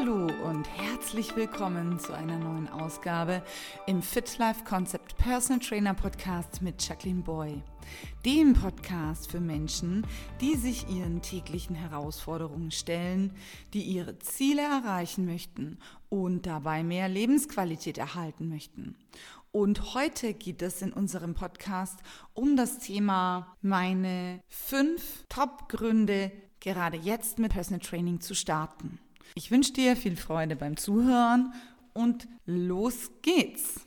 Hallo und herzlich willkommen zu einer neuen Ausgabe im Fit Life Concept Personal Trainer Podcast mit Jacqueline Boy. Dem Podcast für Menschen, die sich ihren täglichen Herausforderungen stellen, die ihre Ziele erreichen möchten und dabei mehr Lebensqualität erhalten möchten. Und heute geht es in unserem Podcast um das Thema meine fünf Top-Gründe, gerade jetzt mit Personal Training zu starten. Ich wünsche dir viel Freude beim Zuhören und los geht's.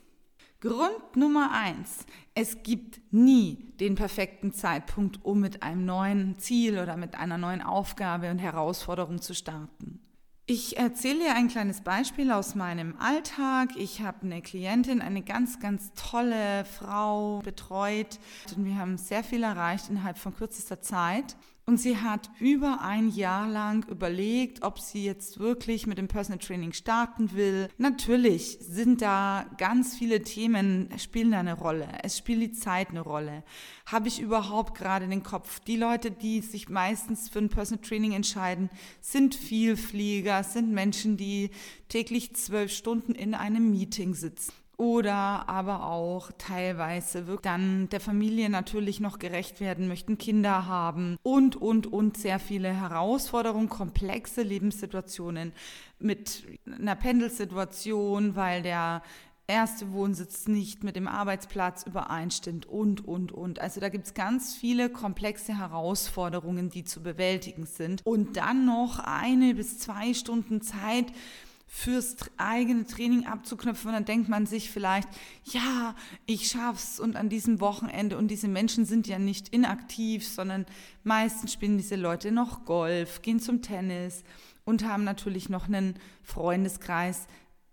Grund Nummer eins. Es gibt nie den perfekten Zeitpunkt, um mit einem neuen Ziel oder mit einer neuen Aufgabe und Herausforderung zu starten. Ich erzähle dir ein kleines Beispiel aus meinem Alltag. Ich habe eine Klientin, eine ganz, ganz tolle Frau betreut und wir haben sehr viel erreicht innerhalb von kürzester Zeit. Und sie hat über ein Jahr lang überlegt, ob sie jetzt wirklich mit dem Personal Training starten will. Natürlich sind da ganz viele Themen, spielen da eine Rolle. Es spielt die Zeit eine Rolle. Habe ich überhaupt gerade den Kopf? Die Leute, die sich meistens für ein Personal Training entscheiden, sind Vielflieger, sind Menschen, die täglich zwölf Stunden in einem Meeting sitzen oder aber auch teilweise dann der Familie natürlich noch gerecht werden möchten, Kinder haben und, und, und sehr viele Herausforderungen, komplexe Lebenssituationen mit einer Pendelsituation, weil der erste Wohnsitz nicht mit dem Arbeitsplatz übereinstimmt und, und, und. Also da gibt es ganz viele komplexe Herausforderungen, die zu bewältigen sind. Und dann noch eine bis zwei Stunden Zeit fürs eigene Training abzuknüpfen. Und dann denkt man sich vielleicht, ja, ich schaff's und an diesem Wochenende und diese Menschen sind ja nicht inaktiv, sondern meistens spielen diese Leute noch Golf, gehen zum Tennis und haben natürlich noch einen Freundeskreis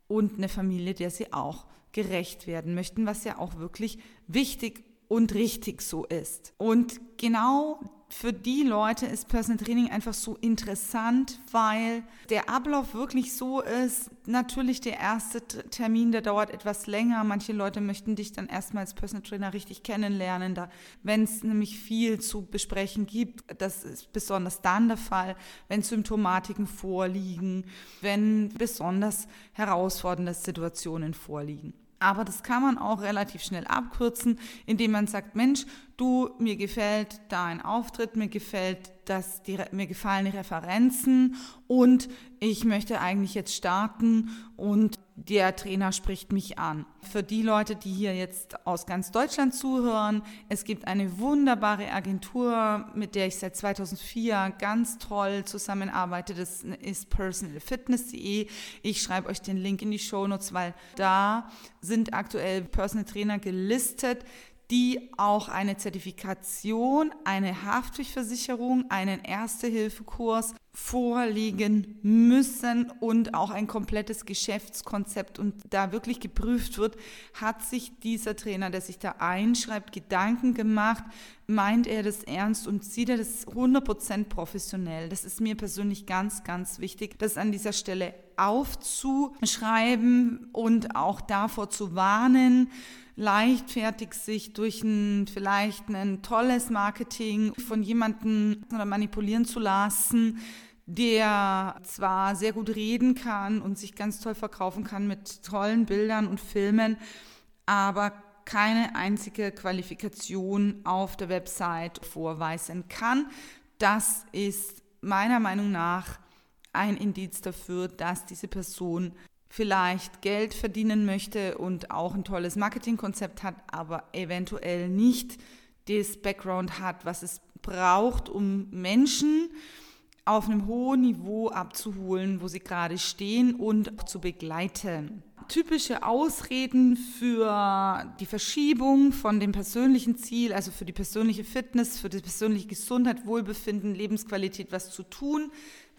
und eine Familie, der sie auch gerecht werden möchten, was ja auch wirklich wichtig und richtig so ist. Und genau für die Leute ist Personal Training einfach so interessant, weil der Ablauf wirklich so ist. Natürlich der erste Termin, der dauert etwas länger. Manche Leute möchten dich dann erstmal als Personal Trainer richtig kennenlernen. Da, wenn es nämlich viel zu besprechen gibt, das ist besonders dann der Fall, wenn Symptomatiken vorliegen, wenn besonders herausfordernde Situationen vorliegen. Aber das kann man auch relativ schnell abkürzen, indem man sagt, Mensch, du, mir gefällt dein Auftritt, mir gefällt das, die, mir gefallen die Referenzen und ich möchte eigentlich jetzt starten und der Trainer spricht mich an. Für die Leute, die hier jetzt aus ganz Deutschland zuhören, es gibt eine wunderbare Agentur, mit der ich seit 2004 ganz toll zusammenarbeite. Das ist personalfitness.de. Ich schreibe euch den Link in die Show Notes, weil da sind aktuell Personal Trainer gelistet, die auch eine Zertifikation, eine Haftpflichtversicherung, einen Erste-Hilfe-Kurs vorlegen müssen und auch ein komplettes Geschäftskonzept und da wirklich geprüft wird, hat sich dieser Trainer, der sich da einschreibt, Gedanken gemacht, meint er das ernst und sieht er das 100% professionell. Das ist mir persönlich ganz, ganz wichtig, das an dieser Stelle aufzuschreiben und auch davor zu warnen, leichtfertig sich durch ein vielleicht ein tolles Marketing von jemandem manipulieren zu lassen, der zwar sehr gut reden kann und sich ganz toll verkaufen kann mit tollen Bildern und Filmen, aber keine einzige Qualifikation auf der Website vorweisen kann. Das ist meiner Meinung nach ein Indiz dafür, dass diese Person vielleicht Geld verdienen möchte und auch ein tolles Marketingkonzept hat, aber eventuell nicht das Background hat, was es braucht, um Menschen auf einem hohen Niveau abzuholen, wo sie gerade stehen und auch zu begleiten. Typische Ausreden für die Verschiebung von dem persönlichen Ziel, also für die persönliche Fitness, für die persönliche Gesundheit, Wohlbefinden, Lebensqualität, was zu tun,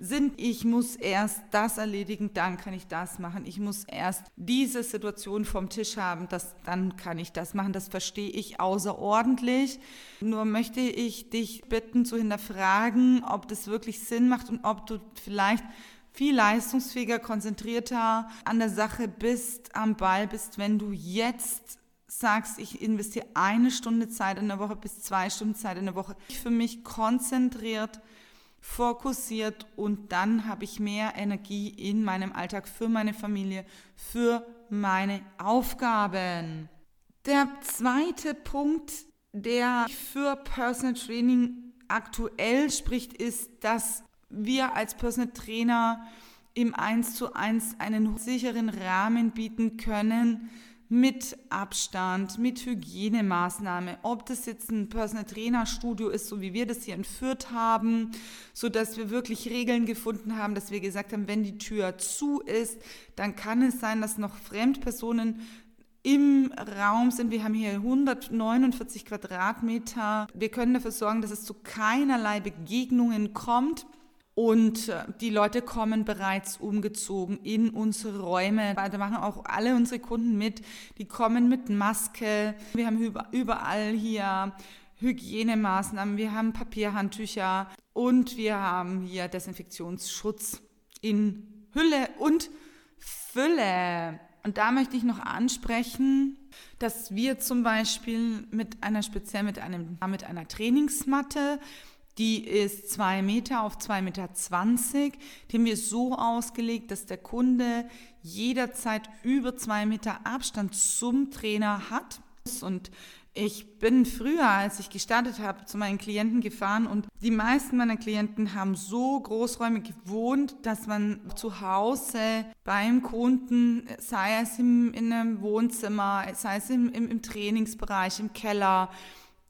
sind, ich muss erst das erledigen, dann kann ich das machen. Ich muss erst diese Situation vom Tisch haben, das, dann kann ich das machen. Das verstehe ich außerordentlich. Nur möchte ich dich bitten zu hinterfragen, ob das wirklich Sinn macht und ob du vielleicht viel leistungsfähiger, konzentrierter an der Sache bist, am Ball bist, wenn du jetzt sagst, ich investiere eine Stunde Zeit in der Woche bis zwei Stunden Zeit in der Woche, ich für mich konzentriert fokussiert und dann habe ich mehr Energie in meinem Alltag für meine Familie, für meine Aufgaben. Der zweite Punkt, der für Personal Training aktuell spricht, ist, dass wir als Personal Trainer im 1 zu 1 einen sicheren Rahmen bieten können, mit Abstand, mit Hygienemaßnahme, ob das jetzt ein Personal Trainer Studio ist, so wie wir das hier entführt haben, so dass wir wirklich Regeln gefunden haben, dass wir gesagt haben, wenn die Tür zu ist, dann kann es sein, dass noch Fremdpersonen im Raum sind. Wir haben hier 149 Quadratmeter. Wir können dafür sorgen, dass es zu keinerlei Begegnungen kommt. Und äh, die Leute kommen bereits umgezogen in unsere Räume. Da machen auch alle unsere Kunden mit. Die kommen mit Maske. Wir haben überall hier Hygienemaßnahmen. Wir haben Papierhandtücher und wir haben hier Desinfektionsschutz in Hülle und Fülle. Und da möchte ich noch ansprechen, dass wir zum Beispiel mit einer speziell mit einem mit einer Trainingsmatte die ist zwei Meter auf zwei Meter. zwanzig. Die haben wir so ausgelegt, dass der Kunde jederzeit über zwei Meter Abstand zum Trainer hat. Und ich bin früher, als ich gestartet habe, zu meinen Klienten gefahren und die meisten meiner Klienten haben so großräumig gewohnt, dass man zu Hause beim Kunden, sei es im, in einem Wohnzimmer, sei es im, im, im Trainingsbereich, im Keller,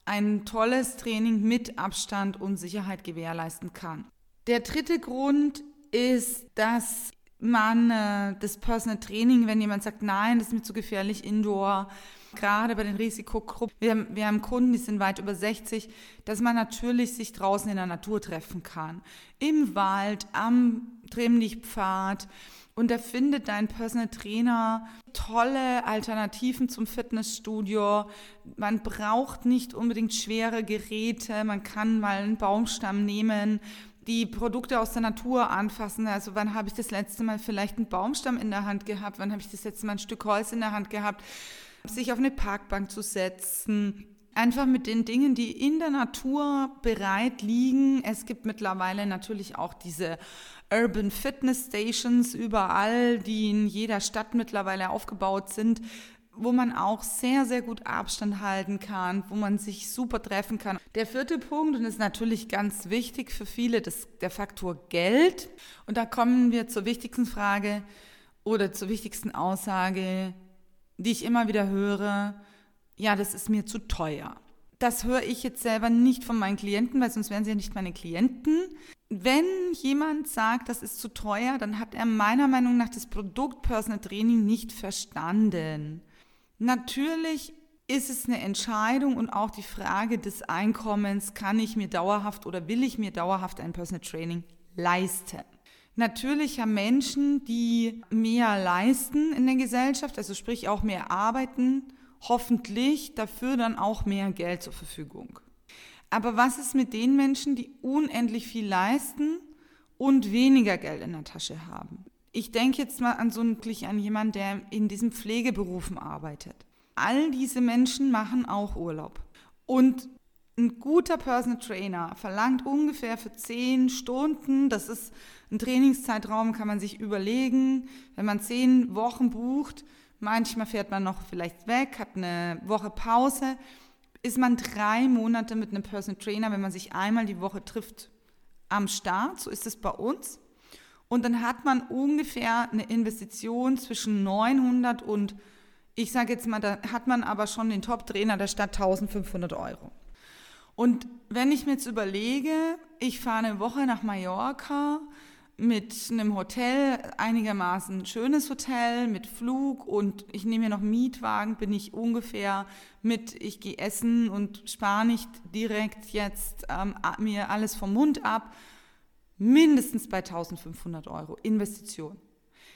ein tolles Training mit Abstand und Sicherheit gewährleisten kann. Der dritte Grund ist, dass man äh, das Personal Training, wenn jemand sagt, nein, das ist mir zu gefährlich, Indoor, gerade bei den Risikogruppen, wir haben, wir haben Kunden, die sind weit über 60, dass man natürlich sich draußen in der Natur treffen kann. Im Wald, am Trimmlichtpfad, und da findet dein Personal Trainer tolle Alternativen zum Fitnessstudio. Man braucht nicht unbedingt schwere Geräte. Man kann mal einen Baumstamm nehmen, die Produkte aus der Natur anfassen. Also wann habe ich das letzte Mal vielleicht einen Baumstamm in der Hand gehabt? Wann habe ich das letzte Mal ein Stück Holz in der Hand gehabt? Sich auf eine Parkbank zu setzen, einfach mit den Dingen, die in der Natur bereit liegen. Es gibt mittlerweile natürlich auch diese Urban Fitness Stations überall, die in jeder Stadt mittlerweile aufgebaut sind, wo man auch sehr, sehr gut Abstand halten kann, wo man sich super treffen kann. Der vierte Punkt, und ist natürlich ganz wichtig für viele, das, der Faktor Geld. Und da kommen wir zur wichtigsten Frage oder zur wichtigsten Aussage, die ich immer wieder höre. Ja, das ist mir zu teuer. Das höre ich jetzt selber nicht von meinen Klienten, weil sonst wären sie ja nicht meine Klienten wenn jemand sagt, das ist zu teuer, dann hat er meiner Meinung nach das Produkt Personal Training nicht verstanden. Natürlich ist es eine Entscheidung und auch die Frage des Einkommens, kann ich mir dauerhaft oder will ich mir dauerhaft ein Personal Training leisten? Natürlich haben Menschen, die mehr leisten in der Gesellschaft, also sprich auch mehr arbeiten, hoffentlich dafür dann auch mehr Geld zur Verfügung. Aber was ist mit den Menschen, die unendlich viel leisten und weniger Geld in der Tasche haben? Ich denke jetzt mal an so wirklich an jemanden, der in diesen Pflegeberufen arbeitet. All diese Menschen machen auch Urlaub. Und ein guter Personal Trainer verlangt ungefähr für zehn Stunden, das ist ein Trainingszeitraum, kann man sich überlegen, wenn man zehn Wochen bucht, manchmal fährt man noch vielleicht weg, hat eine Woche Pause, ist man drei Monate mit einem Personal Trainer, wenn man sich einmal die Woche trifft, am Start. So ist es bei uns. Und dann hat man ungefähr eine Investition zwischen 900 und, ich sage jetzt mal, da hat man aber schon den Top-Trainer der Stadt 1500 Euro. Und wenn ich mir jetzt überlege, ich fahre eine Woche nach Mallorca, mit einem Hotel, einigermaßen schönes Hotel, mit Flug und ich nehme mir noch Mietwagen, bin ich ungefähr mit, ich gehe essen und spare nicht direkt jetzt ähm, mir alles vom Mund ab, mindestens bei 1500 Euro Investition.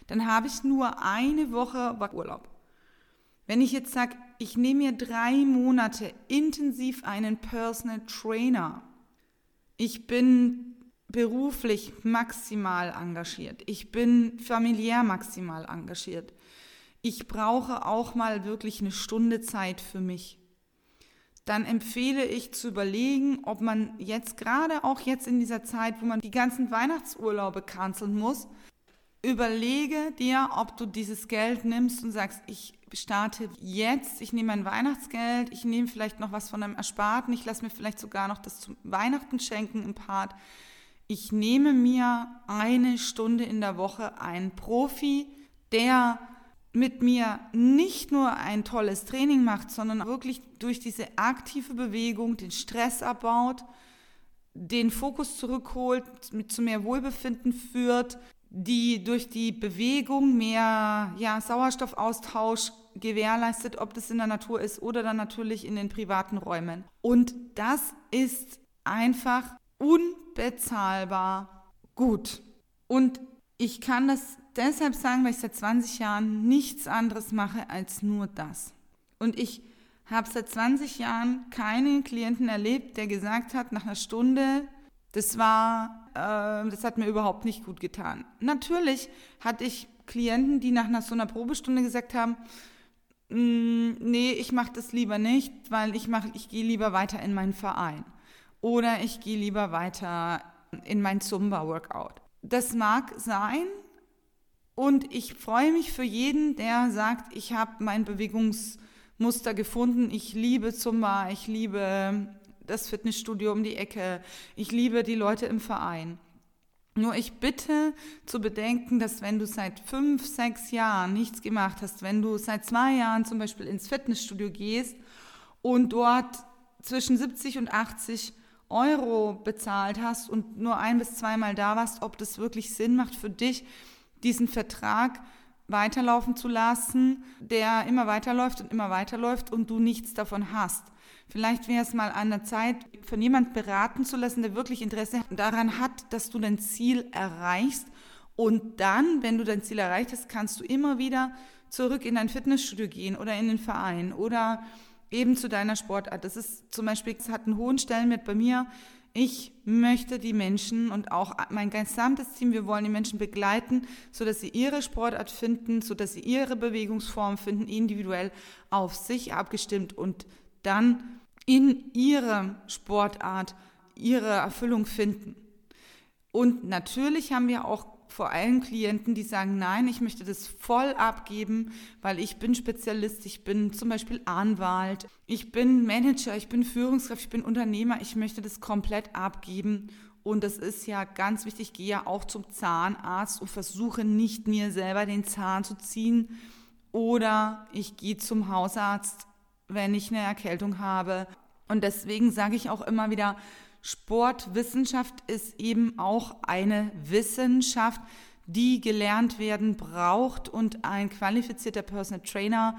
Dann habe ich nur eine Woche Urlaub. Wenn ich jetzt sage, ich nehme mir drei Monate intensiv einen Personal Trainer, ich bin beruflich maximal engagiert. Ich bin familiär maximal engagiert. Ich brauche auch mal wirklich eine Stunde Zeit für mich. dann empfehle ich zu überlegen, ob man jetzt gerade auch jetzt in dieser Zeit, wo man die ganzen Weihnachtsurlaube canceln muss, überlege dir, ob du dieses Geld nimmst und sagst, ich starte jetzt, ich nehme mein Weihnachtsgeld, ich nehme vielleicht noch was von einem Ersparten, ich lasse mir vielleicht sogar noch das zum Weihnachten schenken im Part. Ich nehme mir eine Stunde in der Woche einen Profi, der mit mir nicht nur ein tolles Training macht, sondern wirklich durch diese aktive Bewegung den Stress abbaut, den Fokus zurückholt, mit zu mehr Wohlbefinden führt, die durch die Bewegung mehr ja, Sauerstoffaustausch gewährleistet, ob das in der Natur ist oder dann natürlich in den privaten Räumen. Und das ist einfach unbezahlbar gut. Und ich kann das deshalb sagen, weil ich seit 20 Jahren nichts anderes mache als nur das. Und ich habe seit 20 Jahren keinen Klienten erlebt, der gesagt hat, nach einer Stunde, das war, äh, das hat mir überhaupt nicht gut getan. Natürlich hatte ich Klienten, die nach einer, so einer Probestunde gesagt haben, mm, nee, ich mache das lieber nicht, weil ich mache, ich gehe lieber weiter in meinen Verein oder ich gehe lieber weiter in mein Zumba-Workout. Das mag sein und ich freue mich für jeden, der sagt, ich habe mein Bewegungsmuster gefunden, ich liebe Zumba, ich liebe das Fitnessstudio um die Ecke. Ich liebe die Leute im Verein. Nur ich bitte zu bedenken, dass wenn du seit fünf, sechs Jahren nichts gemacht hast, wenn du seit zwei Jahren zum Beispiel ins Fitnessstudio gehst und dort zwischen 70 und 80 Euro bezahlt hast und nur ein bis zweimal da warst, ob das wirklich Sinn macht für dich, diesen Vertrag weiterlaufen zu lassen, der immer weiterläuft und immer weiterläuft und du nichts davon hast. Vielleicht wäre es mal an der Zeit, von jemand beraten zu lassen, der wirklich Interesse daran hat, dass du dein Ziel erreichst. Und dann, wenn du dein Ziel erreicht hast, kannst du immer wieder zurück in dein Fitnessstudio gehen oder in den Verein oder eben zu deiner Sportart. Das ist zum Beispiel, es hat einen hohen Stellenwert bei mir. Ich möchte die Menschen und auch mein gesamtes Team, wir wollen die Menschen begleiten, sodass sie ihre Sportart finden, sodass sie ihre Bewegungsform finden, individuell auf sich abgestimmt und dann in ihrer Sportart ihre Erfüllung finden. Und natürlich haben wir auch vor allem Klienten, die sagen, nein, ich möchte das voll abgeben, weil ich bin Spezialist, ich bin zum Beispiel Anwalt, ich bin Manager, ich bin Führungskraft, ich bin Unternehmer, ich möchte das komplett abgeben. Und das ist ja ganz wichtig, ich gehe ja auch zum Zahnarzt und versuche nicht mir selber den Zahn zu ziehen. Oder ich gehe zum Hausarzt wenn ich eine Erkältung habe. Und deswegen sage ich auch immer wieder, Sportwissenschaft ist eben auch eine Wissenschaft, die gelernt werden braucht und ein qualifizierter Personal Trainer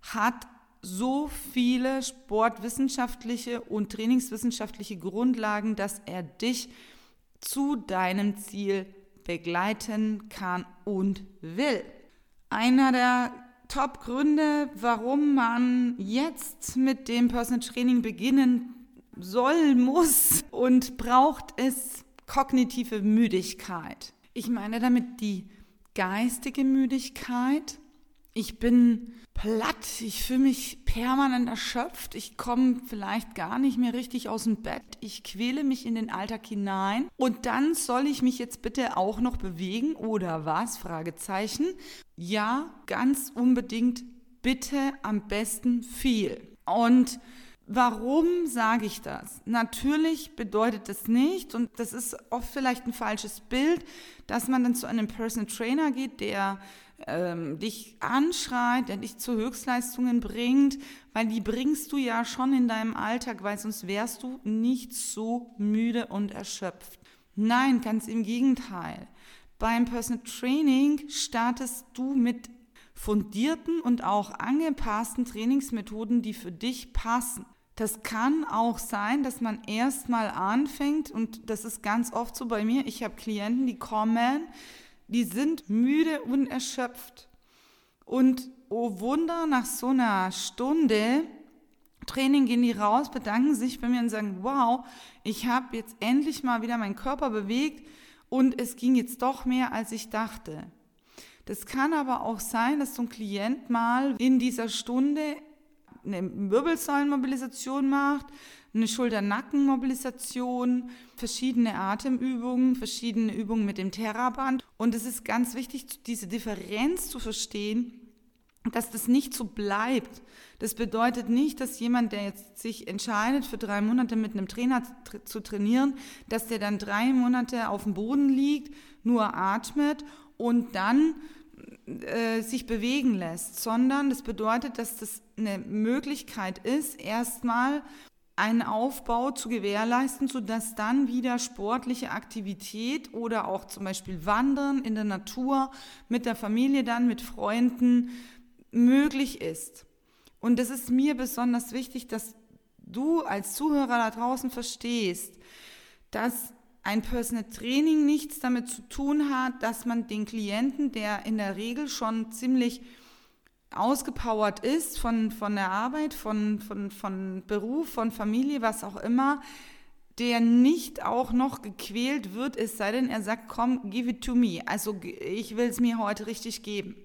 hat so viele sportwissenschaftliche und trainingswissenschaftliche Grundlagen, dass er dich zu deinem Ziel begleiten kann und will. Einer der Top-Gründe, warum man jetzt mit dem Personal Training beginnen soll, muss und braucht es kognitive Müdigkeit. Ich meine damit die geistige Müdigkeit. Ich bin platt, ich fühle mich permanent erschöpft, ich komme vielleicht gar nicht mehr richtig aus dem Bett, ich quäle mich in den Alltag hinein und dann soll ich mich jetzt bitte auch noch bewegen oder was? Fragezeichen. Ja, ganz unbedingt, bitte am besten viel. Und Warum sage ich das? Natürlich bedeutet das nicht, und das ist oft vielleicht ein falsches Bild, dass man dann zu einem Personal Trainer geht, der ähm, dich anschreit, der dich zu Höchstleistungen bringt, weil die bringst du ja schon in deinem Alltag, weil sonst wärst du nicht so müde und erschöpft. Nein, ganz im Gegenteil. Beim Personal Training startest du mit fundierten und auch angepassten Trainingsmethoden, die für dich passen. Das kann auch sein, dass man erstmal anfängt und das ist ganz oft so bei mir. Ich habe Klienten, die kommen, die sind müde und erschöpft. Und oh Wunder, nach so einer Stunde Training gehen die raus, bedanken sich bei mir und sagen, wow, ich habe jetzt endlich mal wieder meinen Körper bewegt und es ging jetzt doch mehr, als ich dachte. Das kann aber auch sein, dass so ein Klient mal in dieser Stunde eine Wirbelsäulenmobilisation macht, eine Schulter-Nacken-Mobilisation, verschiedene Atemübungen, verschiedene Übungen mit dem Terraband. Und es ist ganz wichtig, diese Differenz zu verstehen, dass das nicht so bleibt. Das bedeutet nicht, dass jemand, der jetzt sich entscheidet, für drei Monate mit einem Trainer zu trainieren, dass der dann drei Monate auf dem Boden liegt, nur atmet und dann äh, sich bewegen lässt, sondern das bedeutet, dass das eine Möglichkeit ist, erstmal einen Aufbau zu gewährleisten, sodass dann wieder sportliche Aktivität oder auch zum Beispiel Wandern in der Natur mit der Familie dann, mit Freunden möglich ist. Und es ist mir besonders wichtig, dass du als Zuhörer da draußen verstehst, dass ein Personal Training nichts damit zu tun hat, dass man den Klienten, der in der Regel schon ziemlich ausgepowert ist von, von der Arbeit, von, von, von Beruf, von Familie, was auch immer, der nicht auch noch gequält wird, es sei denn, er sagt, komm, give it to me. Also ich will es mir heute richtig geben.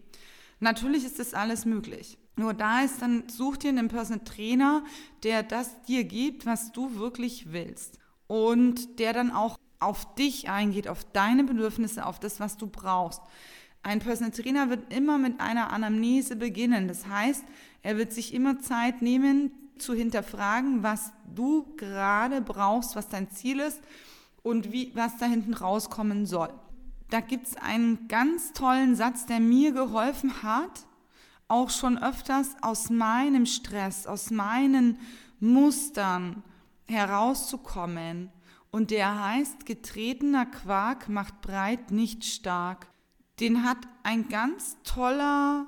Natürlich ist das alles möglich. Nur da ist dann, such dir einen Personal Trainer, der das dir gibt, was du wirklich willst. Und der dann auch auf dich eingeht, auf deine Bedürfnisse, auf das, was du brauchst. Ein Personal Trainer wird immer mit einer Anamnese beginnen. Das heißt, er wird sich immer Zeit nehmen, zu hinterfragen, was du gerade brauchst, was dein Ziel ist und wie, was da hinten rauskommen soll. Da gibt es einen ganz tollen Satz, der mir geholfen hat, auch schon öfters aus meinem Stress, aus meinen Mustern herauszukommen. Und der heißt, getretener Quark macht breit nicht stark den hat ein ganz toller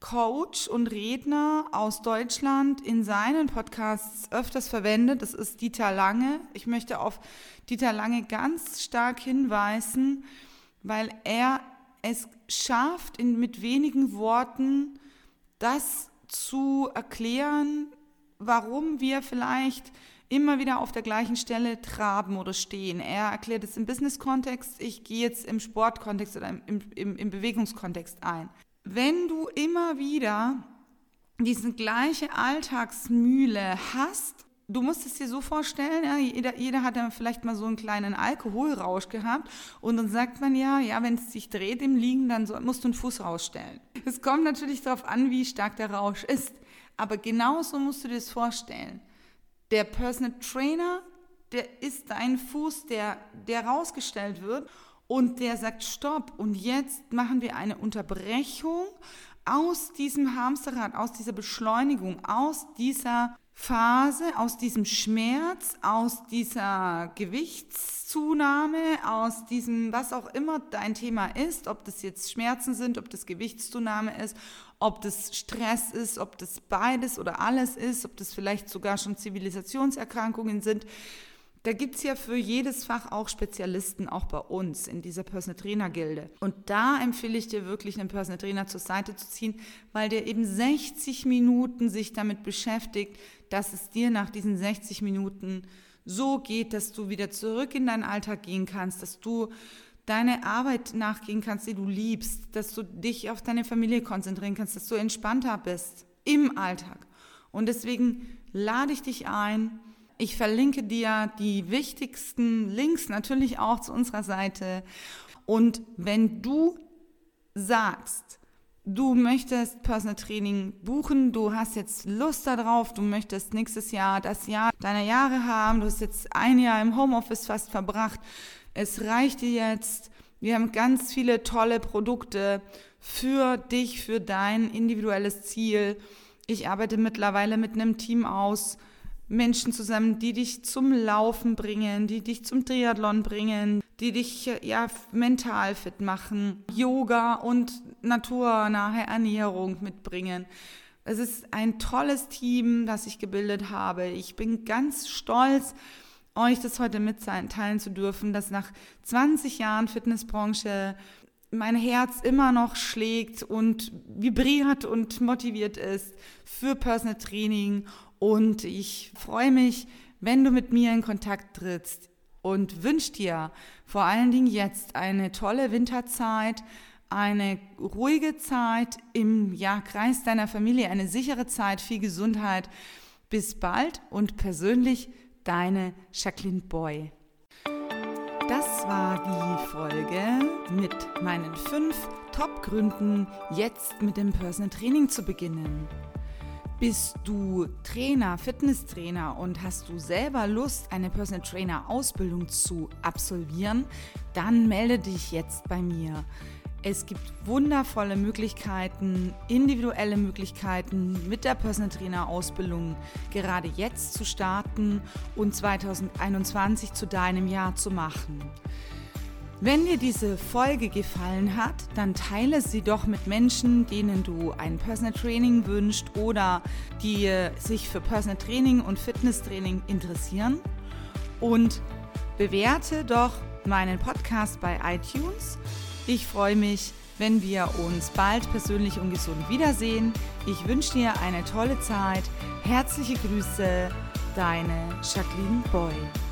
Coach und Redner aus Deutschland in seinen Podcasts öfters verwendet. Das ist Dieter Lange. Ich möchte auf Dieter Lange ganz stark hinweisen, weil er es schafft, in, mit wenigen Worten das zu erklären, warum wir vielleicht immer wieder auf der gleichen Stelle traben oder stehen. Er erklärt es im Business-Kontext, ich gehe jetzt im Sport-Kontext oder im, im, im Bewegungskontext ein. Wenn du immer wieder diese gleiche Alltagsmühle hast, du musst es dir so vorstellen, ja, jeder, jeder hat ja vielleicht mal so einen kleinen Alkoholrausch gehabt und dann sagt man ja, ja, wenn es sich dreht im Liegen, dann so, musst du einen Fuß rausstellen. Es kommt natürlich darauf an, wie stark der Rausch ist, aber genauso musst du dir das vorstellen. Der Personal Trainer, der ist dein Fuß, der, der rausgestellt wird und der sagt, stopp, und jetzt machen wir eine Unterbrechung aus diesem Hamsterrad, aus dieser Beschleunigung, aus dieser Phase, aus diesem Schmerz, aus dieser Gewichtszunahme, aus diesem, was auch immer dein Thema ist, ob das jetzt Schmerzen sind, ob das Gewichtszunahme ist, ob das Stress ist, ob das beides oder alles ist, ob das vielleicht sogar schon Zivilisationserkrankungen sind. Da gibt es ja für jedes Fach auch Spezialisten, auch bei uns in dieser Personal Trainer Gilde. Und da empfehle ich dir wirklich einen Personal Trainer zur Seite zu ziehen, weil der eben 60 Minuten sich damit beschäftigt, dass es dir nach diesen 60 Minuten so geht, dass du wieder zurück in deinen Alltag gehen kannst, dass du deine Arbeit nachgehen kannst, die du liebst, dass du dich auf deine Familie konzentrieren kannst, dass du entspannter bist im Alltag. Und deswegen lade ich dich ein. Ich verlinke dir die wichtigsten Links natürlich auch zu unserer Seite. Und wenn du sagst, du möchtest Personal Training buchen, du hast jetzt Lust darauf, du möchtest nächstes Jahr das Jahr deiner Jahre haben, du hast jetzt ein Jahr im Homeoffice fast verbracht, es reicht dir jetzt. Wir haben ganz viele tolle Produkte für dich, für dein individuelles Ziel. Ich arbeite mittlerweile mit einem Team aus Menschen zusammen, die dich zum Laufen bringen, die dich zum Triathlon bringen, die dich ja mental fit machen, Yoga und naturnahe Ernährung mitbringen. Es ist ein tolles Team, das ich gebildet habe. Ich bin ganz stolz, euch das heute mitteilen zu dürfen, dass nach 20 Jahren Fitnessbranche mein Herz immer noch schlägt und vibriert und motiviert ist für Personal Training. Und ich freue mich, wenn du mit mir in Kontakt trittst und wünsche dir vor allen Dingen jetzt eine tolle Winterzeit, eine ruhige Zeit im ja, Kreis deiner Familie, eine sichere Zeit, viel Gesundheit. Bis bald und persönlich deine Jacqueline Boy. Das war die Folge mit meinen fünf Top-Gründen, jetzt mit dem Personal Training zu beginnen. Bist du Trainer, Fitnesstrainer und hast du selber Lust, eine Personal Trainer Ausbildung zu absolvieren, dann melde dich jetzt bei mir. Es gibt wundervolle Möglichkeiten, individuelle Möglichkeiten mit der Personal Trainer Ausbildung gerade jetzt zu starten und 2021 zu deinem Jahr zu machen. Wenn dir diese Folge gefallen hat, dann teile sie doch mit Menschen, denen du ein Personal Training wünschst oder die sich für Personal Training und Fitness Training interessieren. Und bewerte doch meinen Podcast bei iTunes ich freue mich, wenn wir uns bald persönlich und gesund wiedersehen. Ich wünsche dir eine tolle Zeit. Herzliche Grüße, deine Jacqueline Boy.